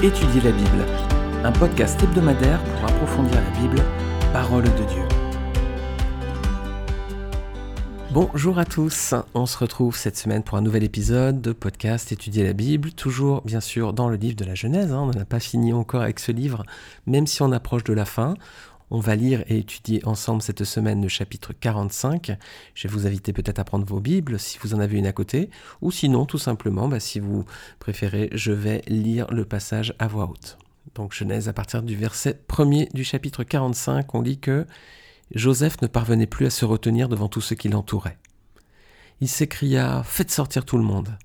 Étudier la Bible, un podcast hebdomadaire pour approfondir la Bible, parole de Dieu. Bonjour à tous, on se retrouve cette semaine pour un nouvel épisode de podcast Étudier la Bible, toujours bien sûr dans le livre de la Genèse, hein. on n'a pas fini encore avec ce livre, même si on approche de la fin. On va lire et étudier ensemble cette semaine le chapitre 45. Je vais vous inviter peut-être à prendre vos Bibles si vous en avez une à côté, ou sinon tout simplement, bah, si vous préférez, je vais lire le passage à voix haute. Donc Genèse à partir du verset 1er du chapitre 45, on lit que Joseph ne parvenait plus à se retenir devant tous ceux qui l'entouraient. Il s'écria Faites sortir tout le monde,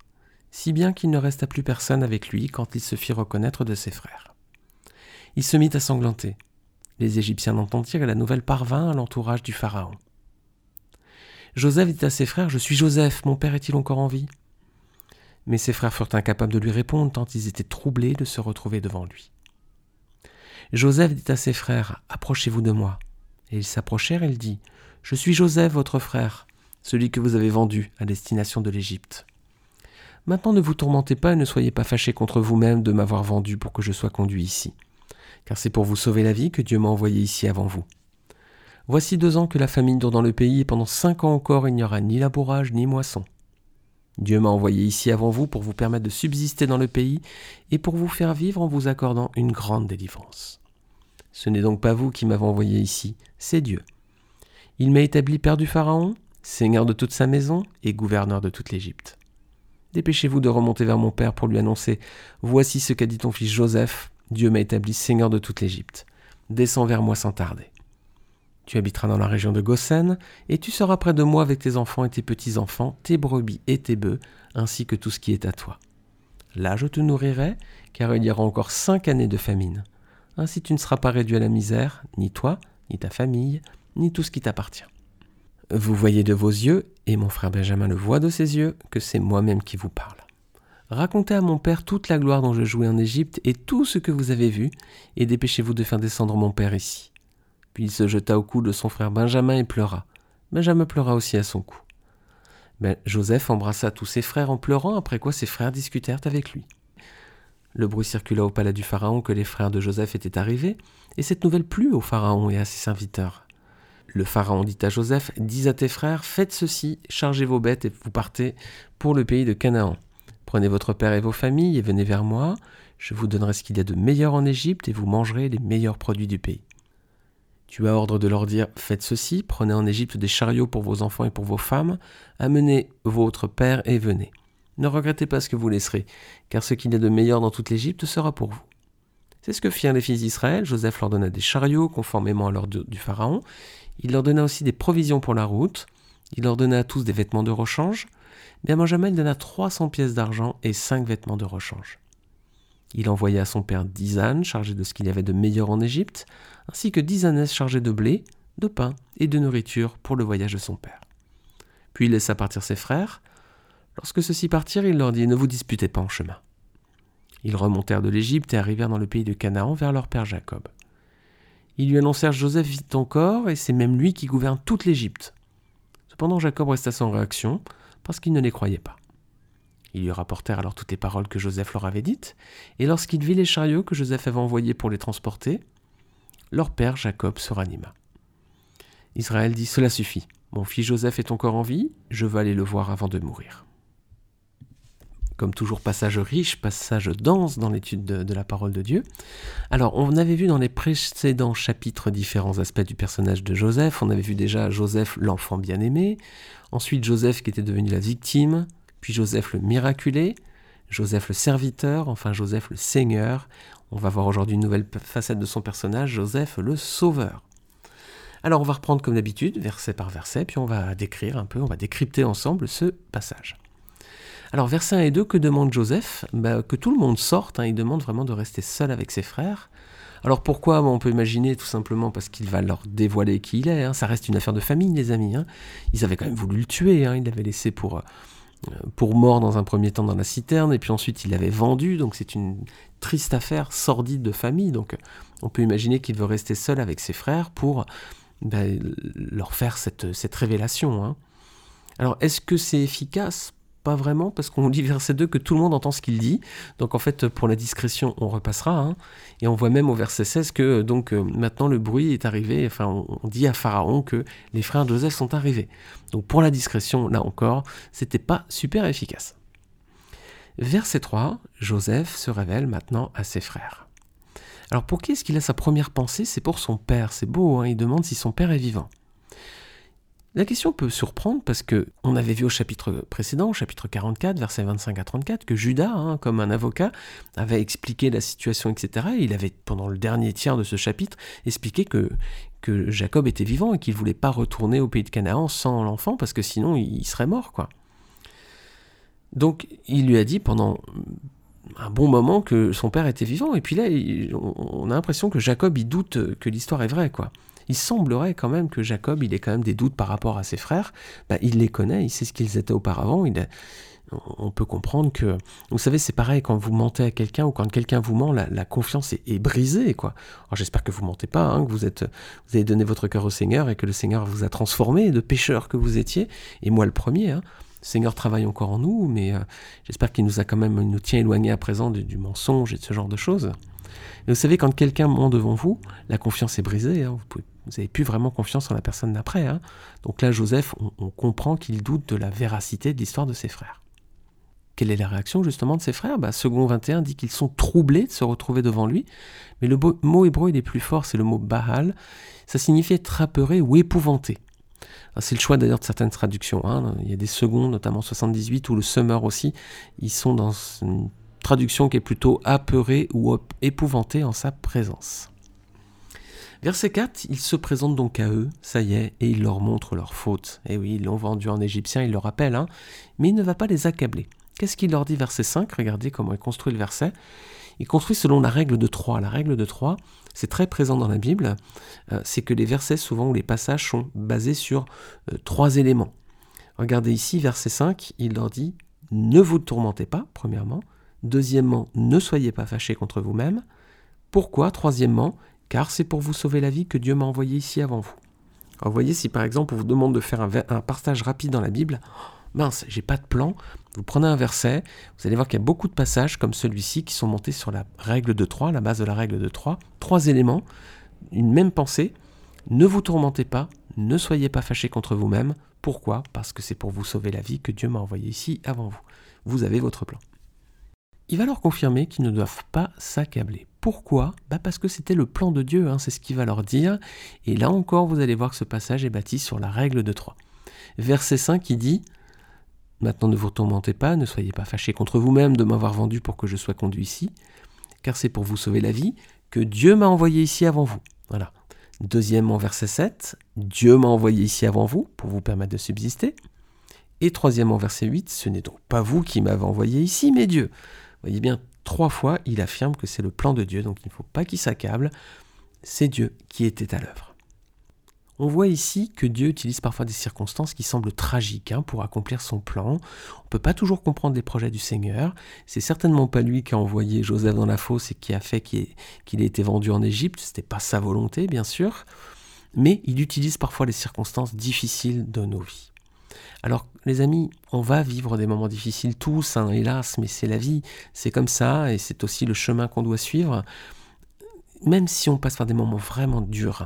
si bien qu'il ne resta plus personne avec lui quand il se fit reconnaître de ses frères. Il se mit à sanglanter. Les Égyptiens entendirent et la nouvelle parvint à l'entourage du Pharaon. Joseph dit à ses frères Je suis Joseph, mon père est-il encore en vie? Mais ses frères furent incapables de lui répondre tant ils étaient troublés de se retrouver devant lui. Joseph dit à ses frères Approchez-vous de moi. Et ils s'approchèrent et il dit Je suis Joseph, votre frère, celui que vous avez vendu à destination de l'Égypte. Maintenant ne vous tourmentez pas et ne soyez pas fâchés contre vous-même de m'avoir vendu pour que je sois conduit ici car c'est pour vous sauver la vie que Dieu m'a envoyé ici avant vous. Voici deux ans que la famine dure dans le pays, et pendant cinq ans encore il n'y aura ni labourage ni moisson. Dieu m'a envoyé ici avant vous pour vous permettre de subsister dans le pays et pour vous faire vivre en vous accordant une grande délivrance. Ce n'est donc pas vous qui m'avez envoyé ici, c'est Dieu. Il m'a établi père du Pharaon, seigneur de toute sa maison et gouverneur de toute l'Égypte. Dépêchez-vous de remonter vers mon père pour lui annoncer Voici ce qu'a dit ton fils Joseph, Dieu m'a établi seigneur de toute l'Égypte. Descends vers moi sans tarder. Tu habiteras dans la région de Goshen, et tu seras près de moi avec tes enfants et tes petits-enfants, tes brebis et tes bœufs, ainsi que tout ce qui est à toi. Là je te nourrirai, car il y aura encore cinq années de famine. Ainsi tu ne seras pas réduit à la misère, ni toi, ni ta famille, ni tout ce qui t'appartient. Vous voyez de vos yeux, et mon frère Benjamin le voit de ses yeux, que c'est moi-même qui vous parle. Racontez à mon père toute la gloire dont je jouais en Égypte et tout ce que vous avez vu, et dépêchez-vous de faire descendre mon père ici. Puis il se jeta au cou de son frère Benjamin et pleura. Benjamin pleura aussi à son cou. Mais Joseph embrassa tous ses frères en pleurant, après quoi ses frères discutèrent avec lui. Le bruit circula au palais du Pharaon que les frères de Joseph étaient arrivés, et cette nouvelle plut au Pharaon et à ses serviteurs. Le Pharaon dit à Joseph, Dis à tes frères, faites ceci, chargez vos bêtes et vous partez pour le pays de Canaan. Prenez votre père et vos familles et venez vers moi, je vous donnerai ce qu'il y a de meilleur en Égypte et vous mangerez les meilleurs produits du pays. Tu as ordre de leur dire Faites ceci, prenez en Égypte des chariots pour vos enfants et pour vos femmes, amenez votre père et venez. Ne regrettez pas ce que vous laisserez, car ce qu'il y a de meilleur dans toute l'Égypte sera pour vous. C'est ce que firent les fils d'Israël. Joseph leur donna des chariots, conformément à l'ordre du Pharaon. Il leur donna aussi des provisions pour la route. Il leur donna à tous des vêtements de rechange. À Benjamin, donna 300 pièces d'argent et 5 vêtements de rechange. Il envoya à son père dix ânes chargés de ce qu'il y avait de meilleur en Égypte, ainsi que dix ânes chargés de blé, de pain et de nourriture pour le voyage de son père. Puis il laissa partir ses frères. Lorsque ceux-ci partirent, il leur dit Ne vous disputez pas en chemin. Ils remontèrent de l'Égypte et arrivèrent dans le pays de Canaan vers leur père Jacob. Ils lui annoncèrent Joseph vit encore, et c'est même lui qui gouverne toute l'Égypte. Cependant, Jacob resta sans réaction, parce qu'ils ne les croyaient pas. Ils lui rapportèrent alors toutes les paroles que Joseph leur avait dites, et lorsqu'il vit les chariots que Joseph avait envoyés pour les transporter, leur père Jacob se ranima. Israël dit Cela suffit, mon fils Joseph est encore en vie, je veux aller le voir avant de mourir. Comme toujours, passage riche, passage dense dans l'étude de, la parole de Dieu. Alors, on avait vu dans les précédents chapitres différents aspects du personnage de Joseph. On avait vu déjà Joseph, l'enfant bien-aimé. Ensuite, Joseph qui était devenu la victime, puis Joseph le miraculé, Joseph le serviteur, enfin Joseph le seigneur. On va voir aujourd'hui une nouvelle facette de son personnage, Joseph le sauveur. Alors on va reprendre comme d'habitude, verset par verset, puis on va décrire un peu, on va décrypter ensemble ce passage. Alors verset 1 et 2, que demande Joseph? Bah, Que tout le monde sorte, hein. il demande vraiment de rester seul avec ses frères. Alors pourquoi? On peut imaginer tout simplement parce qu'il va leur dévoiler qui il est. Hein. Ça reste une affaire de famille, les amis. Hein. Ils avaient quand même voulu le tuer. Il l'avait laissé pour, euh, pour mort dans un premier temps dans la citerne, et puis ensuite il l'avait vendu. Donc c'est une triste affaire sordide de famille. Donc on peut imaginer qu'il veut rester seul avec ses frères pour ben, leur faire cette révélation. Alors est-ce que c'est efficace? Pas vraiment, parce qu'on lit verset 2 que tout le monde entend ce qu'il dit. Donc en fait, pour la discrétion, on repassera. Hein. Et on voit même au verset 16 que donc euh, maintenant le bruit est arrivé, enfin on, dit à Pharaon que les frères Joseph sont arrivés. Donc pour la discrétion, là encore, c'était pas super efficace. Verset 3, Joseph se révèle maintenant à ses frères. Alors pour qui est-ce qu'il a sa première pensée? C'est pour son père. C'est beau, hein il demande si son père est vivant. La question peut surprendre parce que on avait vu au chapitre précédent, au chapitre 44, versets 25 à 34, que Judas, hein, comme un avocat, avait expliqué la situation, etc. Et il avait, pendant le dernier tiers de ce chapitre, expliqué que, que Jacob était vivant et qu'il ne voulait pas retourner au pays de Canaan sans l'enfant parce que sinon il serait mort, quoi. Donc il lui a dit pendant un bon moment que son père était vivant. Et puis là, on a l'impression que Jacob, il doute que l'histoire est vraie, quoi il semblerait quand même que Jacob, il ait quand même des doutes par rapport à ses frères. Bah, il les connaît, il sait ce qu'ils étaient auparavant. Il on peut comprendre que, vous savez, c'est pareil quand vous mentez à quelqu'un ou quand quelqu'un vous ment, la, confiance est, brisée, quoi. J'espère que vous mentez pas, hein, que vous êtes, vous avez donné votre cœur au Seigneur et que le Seigneur vous a transformé de pécheur que vous étiez. Et moi le premier. Hein. Le Seigneur travaille encore en nous, mais euh, j'espère qu'il nous a quand même, nous tient éloignés à présent du mensonge et de ce genre de choses. Vous savez, quand quelqu'un ment devant vous, la confiance est brisée. Hein. vous n'avez plus vraiment confiance en la personne d'après. Hein. Donc là, Joseph, on, comprend qu'il doute de la véracité de l'histoire de ses frères. Quelle est la réaction justement de ses frères? Bah, Second 21 dit qu'ils sont troublés de se retrouver devant lui. Mais le mot hébreu, il est plus fort, c'est le mot bahal. Ça signifie être apeuré ou épouvanté. C'est le choix d'ailleurs de certaines traductions. Hein. Il y a des secondes, notamment 78, ou le summer aussi. Ils sont dans une traduction qui est plutôt apeuré ou épouvanté en sa présence. Verset 4, il se présente donc à eux, ça y est, et il leur montre leur faute. Et eh oui, ils l'ont vendu en égyptien, il le rappelle, hein, mais il ne va pas les accabler. Qu'est-ce qu'il leur dit, verset 5 Regardez comment il construit le verset. Il construit selon la règle de 3. La règle de 3, c'est très présent dans la Bible, euh, c'est que les versets, souvent, ou les passages sont basés sur euh, trois éléments. Regardez ici, verset 5, il leur dit Ne vous tourmentez pas, premièrement. Deuxièmement, ne soyez pas fâchés contre vous-même. Pourquoi? Troisièmement, car c'est pour vous sauver la vie que Dieu m'a envoyé ici avant vous. Alors vous voyez, si par exemple on vous demande de faire un, partage rapide dans la Bible, mince, j'ai pas de plan, vous prenez un verset, vous allez voir qu'il y a beaucoup de passages comme celui-ci qui sont montés sur la règle de 3, la base de la règle de 3, trois éléments, une même pensée, ne vous tourmentez pas, ne soyez pas fâchés contre vous-même. Pourquoi? Parce que c'est pour vous sauver la vie que Dieu m'a envoyé ici avant vous. Vous avez votre plan. Il va leur confirmer qu'ils ne doivent pas s'accabler. Pourquoi? Bah Parce que c'était le plan de Dieu, hein, c'est ce qu'il va leur dire. Et là encore, vous allez voir que ce passage est bâti sur la règle de 3. Verset 5 qui dit Maintenant ne vous tourmentez pas, ne soyez pas fâchés contre vous-même de m'avoir vendu pour que je sois conduit ici, car c'est pour vous sauver la vie que Dieu m'a envoyé ici avant vous. Voilà. Deuxièmement, verset 7, Dieu m'a envoyé ici avant vous pour vous permettre de subsister. Et troisièmement, verset 8, ce n'est donc pas vous qui m'avez envoyé ici, mais Dieu voyez bien, trois fois, il affirme que c'est le plan de Dieu, donc il ne faut pas qu'il s'accable. C'est Dieu qui était à l'œuvre. On voit ici que Dieu utilise parfois des circonstances qui semblent tragiques hein, pour accomplir son plan. On ne peut pas toujours comprendre les projets du Seigneur. C'est certainement pas lui qui a envoyé Joseph dans la fosse et qui a fait qu'il ait été vendu en Égypte. Ce n'était pas sa volonté, bien sûr. Mais il utilise parfois les circonstances difficiles de nos vies. Alors, les amis, on va vivre des moments difficiles tous, hein, hélas, mais c'est la vie, c'est comme ça, et c'est aussi le chemin qu'on doit suivre. Même si on passe par des moments vraiment durs,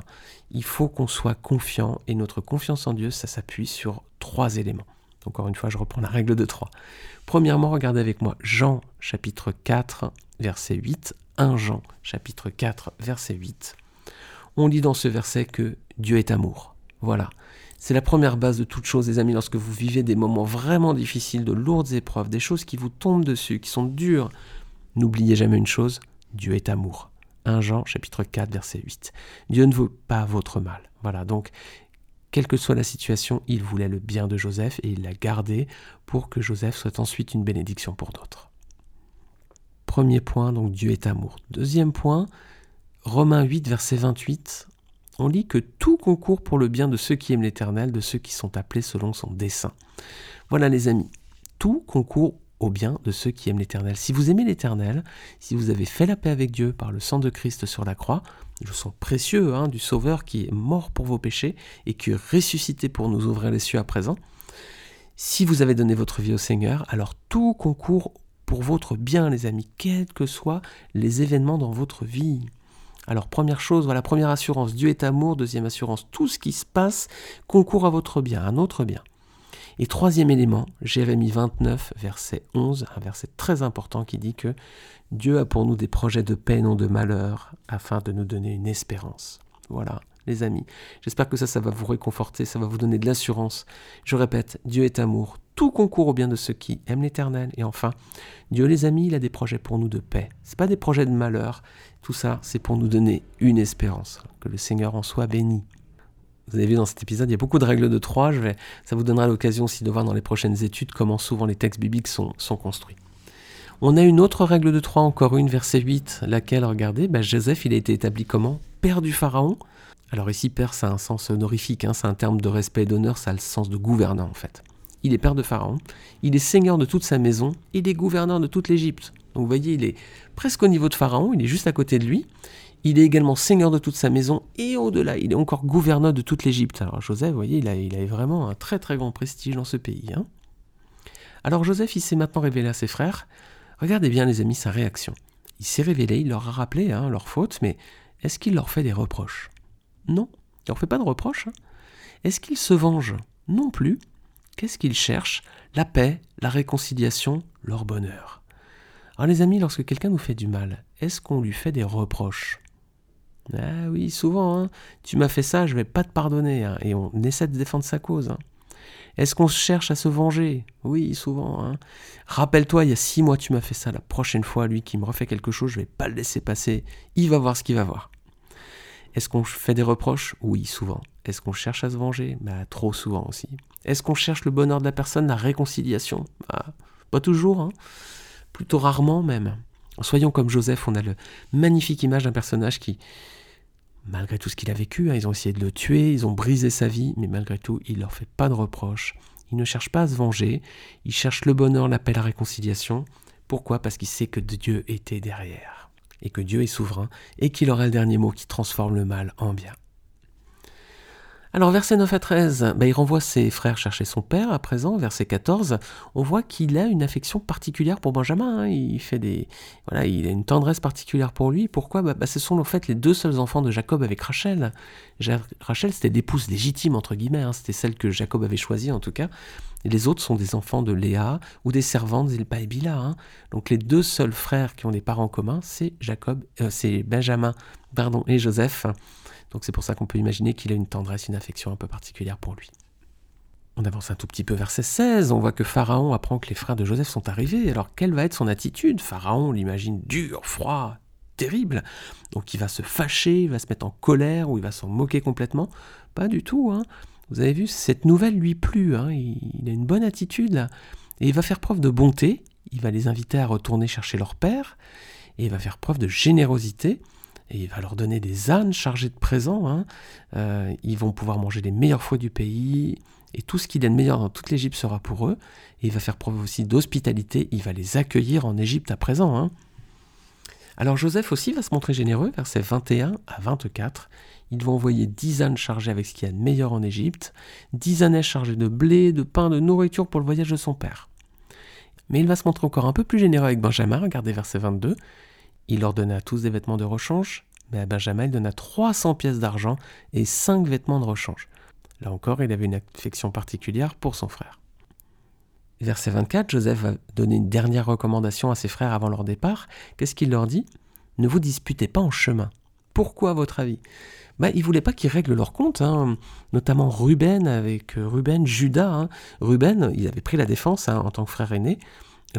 il faut qu'on soit confiant, et notre confiance en Dieu, ça s'appuie sur trois éléments. Encore une fois, je reprends la règle de trois. Premièrement, regardez avec moi Jean chapitre 4, verset 8. 1 Jean chapitre 4, verset 8. On lit dans ce verset que Dieu est amour. Voilà. C'est la première base de toute chose, les amis, lorsque vous vivez des moments vraiment difficiles, de lourdes épreuves, des choses qui vous tombent dessus, qui sont dures. N'oubliez jamais une chose, Dieu est amour. 1 Jean chapitre 4 verset 8. Dieu ne veut pas votre mal. Voilà, donc quelle que soit la situation, il voulait le bien de Joseph et il l'a gardé pour que Joseph soit ensuite une bénédiction pour d'autres. Premier point, donc Dieu est amour. Deuxième point, Romains 8 verset 28, on lit que tout concourt pour le bien de ceux qui aiment l'Éternel, de ceux qui sont appelés selon son dessein. Voilà les amis, tout concourt au bien de ceux qui aiment l'Éternel. Si vous aimez l'Éternel, si vous avez fait la paix avec Dieu par le sang de Christ sur la croix, le sang précieux hein, du Sauveur qui est mort pour vos péchés et qui est ressuscité pour nous ouvrir les cieux à présent, Si vous avez donné votre vie au Seigneur, alors tout concourt pour votre bien, les amis, quels que soient les événements dans votre vie. Alors première chose, voilà, première assurance, Dieu est amour, deuxième assurance, tout ce qui se passe concourt à votre bien, à notre bien. Et troisième élément, Jérémie 29, verset 11, un verset très important qui dit que Dieu a pour nous des projets de paix, non de malheur, afin de nous donner une espérance. Voilà, les amis. J'espère que ça, ça va vous réconforter, ça va vous donner de l'assurance. Je répète, Dieu est amour, tout concourt au bien de ceux qui aiment l'Éternel. Et enfin, Dieu, les amis, il a des projets pour nous de paix. Ce pas des projets de malheur. Tout ça, c'est pour nous donner une espérance. Que le Seigneur en soit béni. Vous avez vu dans cet épisode, il y a beaucoup de règles de trois. Ça vous donnera l'occasion aussi de voir dans les prochaines études comment souvent les textes bibliques sont, sont construits. On a une autre règle de trois, encore une, verset 8, laquelle, regardez, bah, Joseph, il a été établi comment? Père du Pharaon. Alors ici, père, ça a un sens honorifique, hein, c'est un terme de respect et d'honneur, ça a le sens de gouvernant en fait. Il est père de Pharaon, il est seigneur de toute sa maison, il est gouverneur de toute l'Égypte. Donc vous voyez, il est presque au niveau de Pharaon, il est juste à côté de lui. Il est également seigneur de toute sa maison et au-delà, il est encore gouverneur de toute l'Égypte. Alors Joseph, vous voyez, il a, vraiment un très très grand prestige dans ce pays. Hein. Alors Joseph, il s'est maintenant révélé à ses frères. Regardez bien les amis sa réaction. Il s'est révélé, il leur a rappelé hein, leur faute, mais est-ce qu'il leur fait des reproches? Non, il leur fait pas de reproches. Hein. Est-ce qu'il se venge? Non plus. Qu'est-ce qu'il cherche? La paix, la réconciliation, leur bonheur. Alors les amis, lorsque quelqu'un nous fait du mal, est-ce qu'on lui fait des reproches? Ah oui, souvent, hein. tu m'as fait ça, je vais pas te pardonner, hein. et on essaie de défendre sa cause. Hein. Est-ce qu'on cherche à se venger? Oui, souvent. Rappelle-toi, il y a six mois, tu m'as fait ça. La prochaine fois, lui qui me refait quelque chose, je vais pas le laisser passer. Il va voir ce qu'il va voir. Est-ce qu'on fait des reproches? Oui, souvent. Est-ce qu'on cherche à se venger? Bah, Trop souvent aussi. Est-ce qu'on cherche le bonheur de la personne, la réconciliation? Bah, Pas toujours plutôt rarement même. Soyons comme Joseph, on a le magnifique image d'un personnage qui, malgré tout ce qu'il a vécu, hein, ils ont essayé de le tuer, ils ont brisé sa vie, mais malgré tout, il leur fait pas de reproches. Il ne cherche pas à se venger, il cherche le bonheur, la paix, la réconciliation. Pourquoi? Parce qu'il sait que Dieu était derrière, et que Dieu est souverain, et qu'il aura le dernier mot qui transforme le mal en bien. Alors verset 9 à 13, bah, il renvoie ses frères chercher son père. À présent, verset 14, on voit qu'il a une affection particulière pour Benjamin. Hein. Il fait des, voilà, il a une tendresse particulière pour lui. Pourquoi? Bah, bah, Ce sont en fait les deux seuls enfants de Jacob avec Rachel. Rachel, c'était l'épouse légitime entre guillemets. Hein. C'était celle que Jacob avait choisie en tout cas. Les autres sont des enfants de Léa ou des servantes d'Ilpa et Bila. Hein. Donc les deux seuls frères qui ont des parents communs, c'est Jacob, euh, c'est Benjamin, pardon, et Joseph. Donc c'est pour ça qu'on peut imaginer qu'il a une tendresse, une affection un peu particulière pour lui. On avance un tout petit peu verset 16, on voit que Pharaon apprend que les frères de Joseph sont arrivés. Alors quelle va être son attitude? Pharaon l'imagine dur, froid, terrible. Donc il va se fâcher, il va se mettre en colère ou il va s'en moquer complètement? Pas du tout. Hein. Vous avez vu, cette nouvelle lui plut. Hein. Il, a une bonne attitude Et il va faire preuve de bonté. Il va les inviter à retourner chercher leur père. Et il va faire preuve de générosité et il va leur donner des ânes chargés de présents. Hein. Euh, ils vont pouvoir manger les meilleurs fruits du pays, et tout ce qu'il y a de meilleur dans toute l'Égypte sera pour eux. Et il va faire preuve aussi d'hospitalité, il va les accueillir en Égypte à présent. Hein. Alors Joseph aussi va se montrer généreux, versets 21 à 24. Il va envoyer dix ânes chargés avec ce qu'il y a de meilleur en Égypte, dix ânes chargés de blé, de pain, de nourriture pour le voyage de son père. Mais il va se montrer encore un peu plus généreux avec Benjamin, regardez verset 22. Il leur donna tous des vêtements de rechange, mais à Benjamin, il donna 300 pièces d'argent et 5 vêtements de rechange. Là encore, il avait une affection particulière pour son frère. Verset 24, Joseph va donner une dernière recommandation à ses frères avant leur départ. Qu'est-ce qu'il leur dit? Ne vous disputez pas en chemin. Pourquoi, à votre avis? Bah, Il ne voulait pas qu'ils règlent leur compte, hein. notamment Ruben avec euh, Ruben, Judas. Hein. Ruben, il avait pris la défense hein, en tant que frère aîné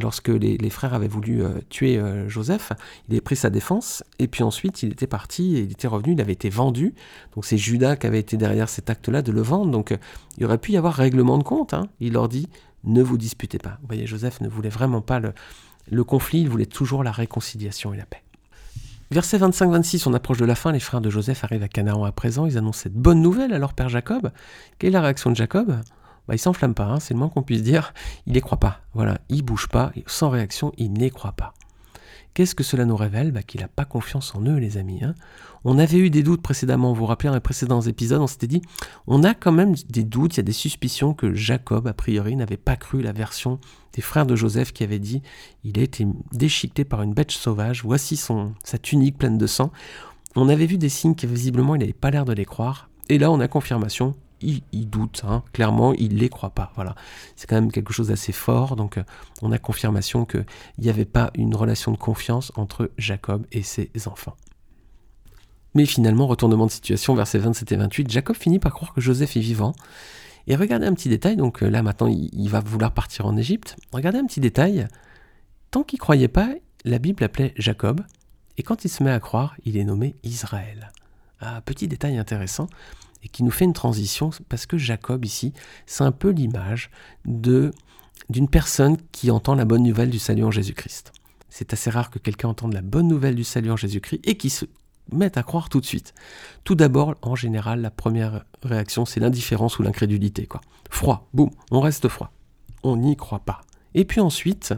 lorsque les, frères avaient voulu euh, tuer euh, Joseph, il avait pris sa défense, et puis ensuite il était parti, il était revenu, il avait été vendu. Donc c'est Judas qui avait été derrière cet acte-là de le vendre. Donc euh, il aurait pu y avoir règlement de compte. Hein. Il leur dit, ne vous disputez pas. Vous voyez, Joseph ne voulait vraiment pas le, le conflit, il voulait toujours la réconciliation et la paix. Verset 25-26, on approche de la fin, les frères de Joseph arrivent à Canaan à présent, ils annoncent cette bonne nouvelle à leur père Jacob. Quelle est la réaction de Jacob? Bah, il s'enflamme pas, hein, c'est le moins qu'on puisse dire. Il n'y croit pas. Voilà, il bouge pas, sans réaction, il n'y croit pas. Qu'est-ce que cela nous révèle? Bah, Qu'il n'a pas confiance en eux, les amis. Hein. on avait eu des doutes précédemment, vous vous rappelez, dans les précédents épisodes, on s'était dit, on a quand même des doutes, il y a des suspicions que Jacob, a priori, n'avait pas cru la version des frères de Joseph qui avait dit, il a été déchiqueté par une bête sauvage, voici sa tunique pleine de sang. On avait vu des signes qui visiblement il n'avait pas l'air de les croire, et là on a confirmation, il, doute, hein. clairement, il ne les croit pas. Voilà. C'est quand même quelque chose d'assez fort, donc euh, on a confirmation qu'il n'y avait pas une relation de confiance entre Jacob et ses enfants. Mais finalement, retournement de situation, versets 27 et 28, Jacob finit par croire que Joseph est vivant. Et regardez un petit détail, donc euh, là maintenant il, va vouloir partir en Égypte. Regardez un petit détail, tant qu'il croyait pas, la Bible l'appelait Jacob, et quand il se met à croire, il est nommé Israël. Ah, petit détail intéressant, et qui nous fait une transition, parce que Jacob ici, c'est un peu l'image de d'une personne qui entend la bonne nouvelle du salut en Jésus-Christ. C'est assez rare que quelqu'un entende la bonne nouvelle du salut en Jésus-Christ et qui se mette à croire tout de suite. Tout d'abord, en général, la première réaction, c'est l'indifférence ou l'incrédulité. Quoi. Froid, boum, on reste froid. On n'y croit pas. Et puis ensuite,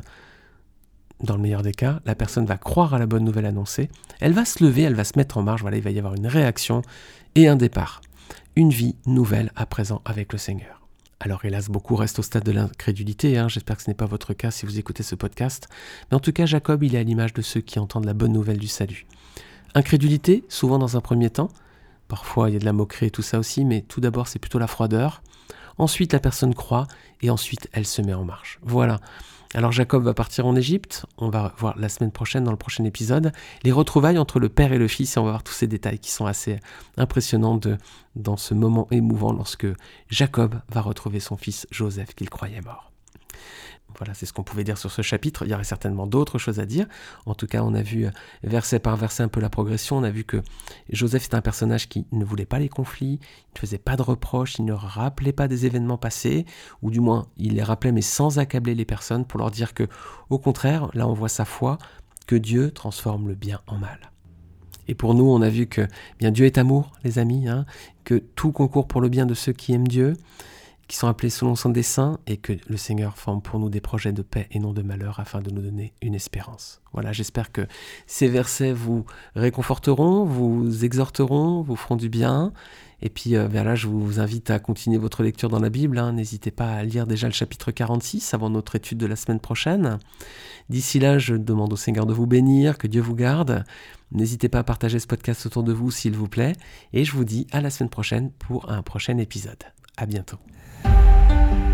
dans le meilleur des cas, la personne va croire à la bonne nouvelle annoncée, elle va se lever, elle va se mettre en marche, voilà, il va y avoir une réaction et un départ une vie nouvelle à présent avec le Seigneur. Alors hélas, beaucoup restent au stade de l'incrédulité, hein. j'espère que ce n'est pas votre cas si vous écoutez ce podcast, mais en tout cas Jacob, il est à l'image de ceux qui entendent la bonne nouvelle du salut. Incrédulité, souvent dans un premier temps, parfois il y a de la moquerie et tout ça aussi, mais tout d'abord c'est plutôt la froideur, ensuite la personne croit, et ensuite elle se met en marche. Voilà, alors Jacob va partir en Égypte, on va voir la semaine prochaine dans le prochain épisode les retrouvailles entre le père et le fils et on va voir tous ces détails qui sont assez impressionnants dans ce moment émouvant lorsque Jacob va retrouver son fils Joseph qu'il croyait mort. Voilà, c'est ce qu'on pouvait dire sur ce chapitre. Il y aurait certainement d'autres choses à dire. En tout cas, on a vu euh, verset par verset un peu la progression. On a vu que Joseph est un personnage qui ne voulait pas les conflits, il ne faisait pas de reproches, il ne rappelait pas des événements passés, ou du moins il les rappelait mais sans accabler les personnes pour leur dire que, au contraire, là on voit sa foi, que Dieu transforme le bien en mal. Et pour nous, on a vu que bien Dieu est amour, les amis, hein, que tout concourt pour le bien de ceux qui aiment Dieu, qui sont appelés selon son dessein, et que le Seigneur forme pour nous des projets de paix et non de malheur afin de nous donner une espérance. Voilà, j'espère que ces versets vous réconforteront, vous exhorteront, vous feront du bien. Et puis euh, je vous invite à continuer votre lecture dans la Bible. Hein. N'hésitez pas à lire déjà le chapitre 46 avant notre étude de la semaine prochaine. D'ici là, je demande au Seigneur de vous bénir, que Dieu vous garde. N'hésitez pas à partager ce podcast autour de vous, s'il vous plaît. Et je vous dis à la semaine prochaine pour un prochain épisode. À bientôt. Thank you.